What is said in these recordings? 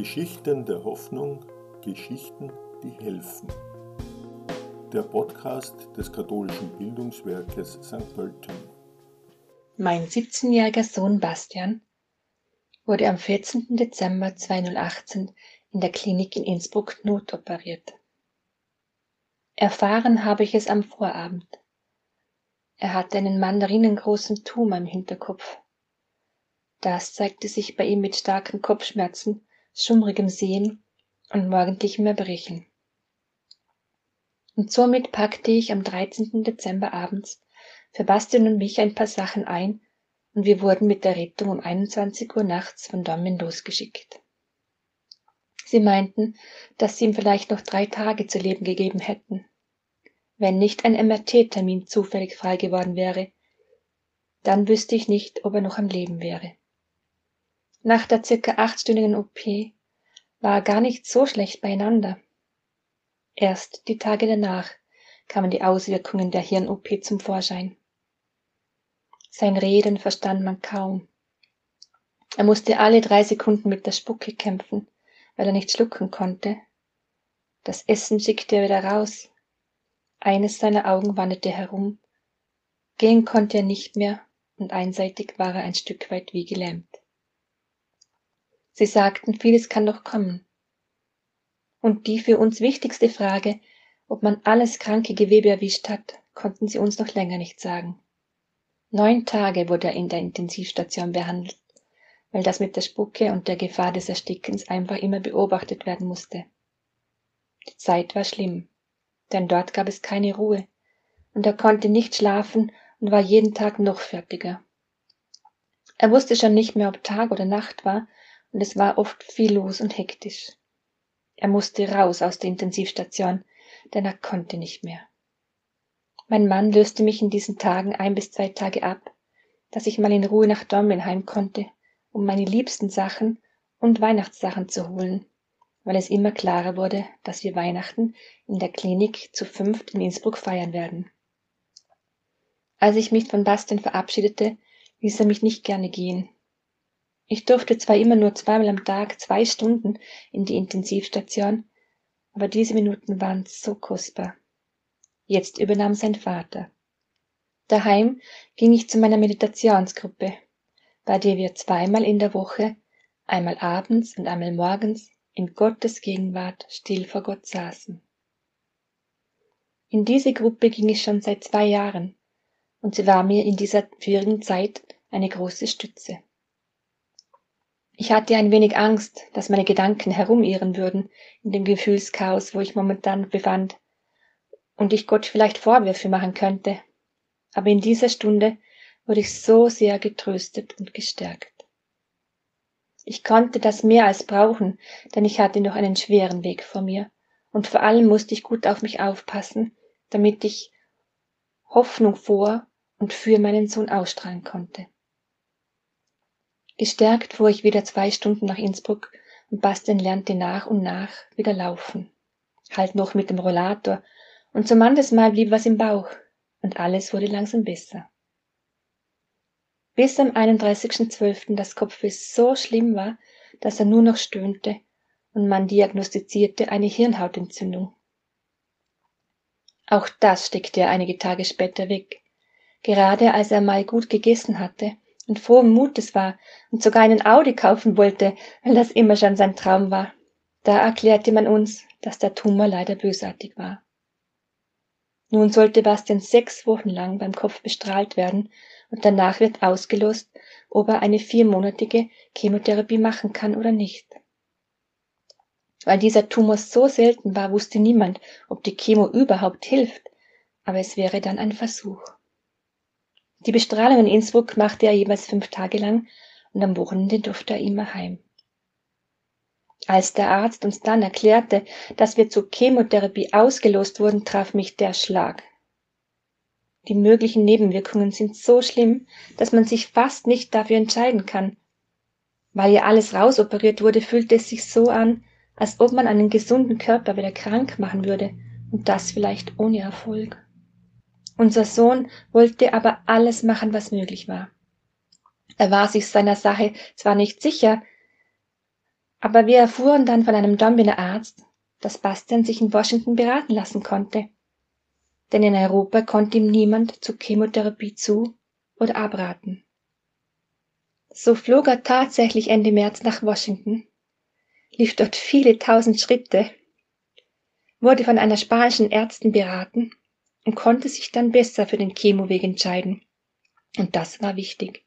Geschichten der Hoffnung, Geschichten, die helfen. Der Podcast des katholischen Bildungswerkes St. Pölten. Mein 17-jähriger Sohn Bastian wurde am 14. Dezember 2018 in der Klinik in Innsbruck notoperiert. Erfahren habe ich es am Vorabend. Er hatte einen mandarinengroßen Tumor im Hinterkopf. Das zeigte sich bei ihm mit starken Kopfschmerzen, schummrigem Sehen und morgendlichem Erbrechen. Und somit packte ich am 13. Dezember abends für Bastian und mich ein paar Sachen ein und wir wurden mit der Rettung um 21 Uhr nachts von Dortmund losgeschickt. Sie meinten, dass sie ihm vielleicht noch drei Tage zu leben gegeben hätten wenn nicht ein MRT-Termin zufällig frei geworden wäre. Dann wüsste ich nicht, ob er noch am Leben wäre. Nach der circa achtstündigen OP war er gar nicht so schlecht beieinander. Erst die Tage danach kamen die Auswirkungen der Hirn-OP zum Vorschein. Sein Reden verstand man kaum. Er musste alle drei Sekunden mit der Spucke kämpfen, weil er nicht schlucken konnte. Das Essen schickte er wieder raus, eines seiner Augen wanderte herum, gehen konnte er nicht mehr und einseitig war er ein Stück weit wie gelähmt. Sie sagten, vieles kann noch kommen. Und die für uns wichtigste Frage, ob man alles kranke Gewebe erwischt hat, konnten sie uns noch länger nicht sagen. Neun Tage wurde er in der Intensivstation behandelt, weil das mit der Spucke und der Gefahr des Erstickens einfach immer beobachtet werden musste. Die Zeit war schlimm denn dort gab es keine Ruhe, und er konnte nicht schlafen und war jeden Tag noch fertiger. Er wusste schon nicht mehr, ob Tag oder Nacht war, und es war oft viel los und hektisch. Er musste raus aus der Intensivstation, denn er konnte nicht mehr. Mein Mann löste mich in diesen Tagen ein bis zwei Tage ab, dass ich mal in Ruhe nach Dornbirn heim konnte, um meine liebsten Sachen und Weihnachtssachen zu holen, weil es immer klarer wurde, dass wir Weihnachten in der Klinik zu fünft in Innsbruck feiern werden. Als ich mich von Bastian verabschiedete, ließ er mich nicht gerne gehen. Ich durfte zwar immer nur zweimal am Tag zwei Stunden in die Intensivstation, aber diese Minuten waren so kostbar. Jetzt übernahm sein Vater. Daheim ging ich zu meiner Meditationsgruppe, bei der wir zweimal in der Woche, einmal abends und einmal morgens, in Gottes Gegenwart still vor Gott saßen. In diese Gruppe ging ich schon seit zwei Jahren und sie war mir in dieser schwierigen Zeit eine große Stütze. Ich hatte ein wenig Angst, dass meine Gedanken herumirren würden in dem Gefühlschaos, wo ich momentan befand, und ich Gott vielleicht Vorwürfe machen könnte. Aber in dieser Stunde wurde ich so sehr getröstet und gestärkt. Ich konnte das mehr als brauchen, denn ich hatte noch einen schweren Weg vor mir, und vor allem musste ich gut auf mich aufpassen, damit ich Hoffnung vor und für meinen Sohn ausstrahlen konnte. Gestärkt fuhr ich wieder zwei Stunden nach Innsbruck und Bastian lernte nach und nach wieder laufen. Halt noch mit dem Rollator und so manches Mal blieb was im Bauch und alles wurde langsam besser bis am 31.12. das Kopfweh so schlimm war, dass er nur noch stöhnte und man diagnostizierte eine Hirnhautentzündung. Auch das steckte er einige Tage später weg, gerade als er mal gut gegessen hatte und frohen Mutes war und sogar einen Audi kaufen wollte, weil das immer schon sein Traum war. Da erklärte man uns, dass der Tumor leider bösartig war. Nun sollte Bastian sechs Wochen lang beim Kopf bestrahlt werden und danach wird ausgelost, ob er eine viermonatige Chemotherapie machen kann oder nicht. Weil dieser Tumor so selten war, wusste niemand, ob die Chemo überhaupt hilft, aber es wäre dann ein Versuch. Die Bestrahlung in Innsbruck machte er jeweils fünf Tage lang und am Wochenende durfte er immer heim. Als der Arzt uns dann erklärte, dass wir zur Chemotherapie ausgelost wurden, traf mich der Schlag. Die möglichen Nebenwirkungen sind so schlimm, dass man sich fast nicht dafür entscheiden kann. Weil ja alles rausoperiert wurde, fühlte es sich so an, als ob man einen gesunden Körper wieder krank machen würde, und das vielleicht ohne Erfolg. Unser Sohn wollte aber alles machen, was möglich war. Er war sich seiner Sache zwar nicht sicher, Aber wir erfuhren dann von einem Dombiner Arzt, dass Bastian sich in Washington beraten lassen konnte. Denn in Europa konnte ihm niemand zur Chemotherapie zu oder abraten. So flog er tatsächlich Ende März nach Washington, lief dort viele tausend Schritte, wurde von einer spanischen Ärztin beraten und konnte sich dann besser für den Chemoweg entscheiden. Und das war wichtig.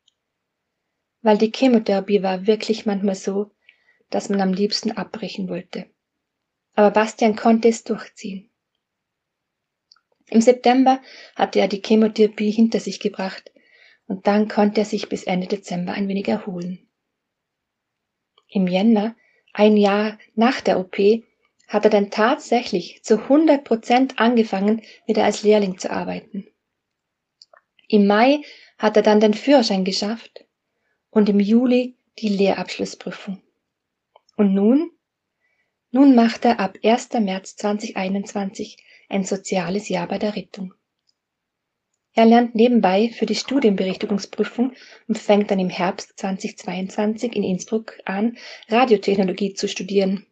Weil die Chemotherapie war wirklich manchmal so, dass man am liebsten abbrechen wollte. Aber Bastian konnte es durchziehen. Im September hatte er die Chemotherapie hinter sich gebracht und dann konnte er sich bis Ende Dezember ein wenig erholen. Im Jänner, ein Jahr nach der OP, hat er dann tatsächlich zu 100 Prozent angefangen, wieder als Lehrling zu arbeiten. Im Mai hat er dann den Führerschein geschafft und im Juli die Lehrabschlussprüfung. Und nun? Nun macht er ab 1. März 2021 ein soziales Jahr bei der Rettung. Er lernt nebenbei für die Studienberichtigungsprüfung und fängt dann im Herbst 2022 in Innsbruck an, Radiotechnologie zu studieren.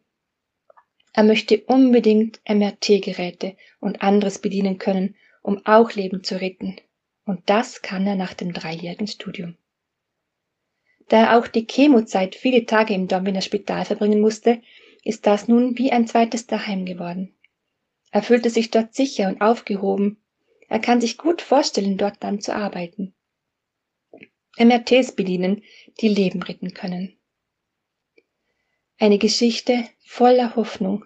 Er möchte unbedingt MRT-Geräte und anderes bedienen können, um auch Leben zu retten. Und das kann er nach dem dreijährigen Studium. Da er auch die Chemozeit viele Tage im Dombiner Spital verbringen musste, ist das nun wie ein zweites Daheim geworden. Er fühlte sich dort sicher und aufgehoben. Er kann sich gut vorstellen, dort dann zu arbeiten. MRTs bedienen, die Leben retten können. Eine Geschichte voller Hoffnung.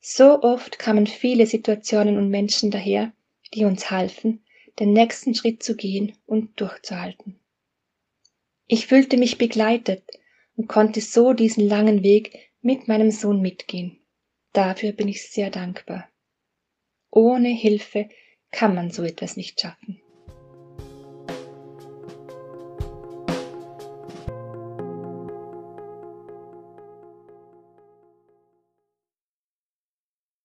So oft kamen viele Situationen und Menschen daher, die uns halfen, den nächsten Schritt zu gehen und durchzuhalten. Ich fühlte mich begleitet und konnte so diesen langen Weg mit meinem Sohn mitgehen. Dafür bin ich sehr dankbar. Ohne Hilfe kann man so etwas nicht schaffen.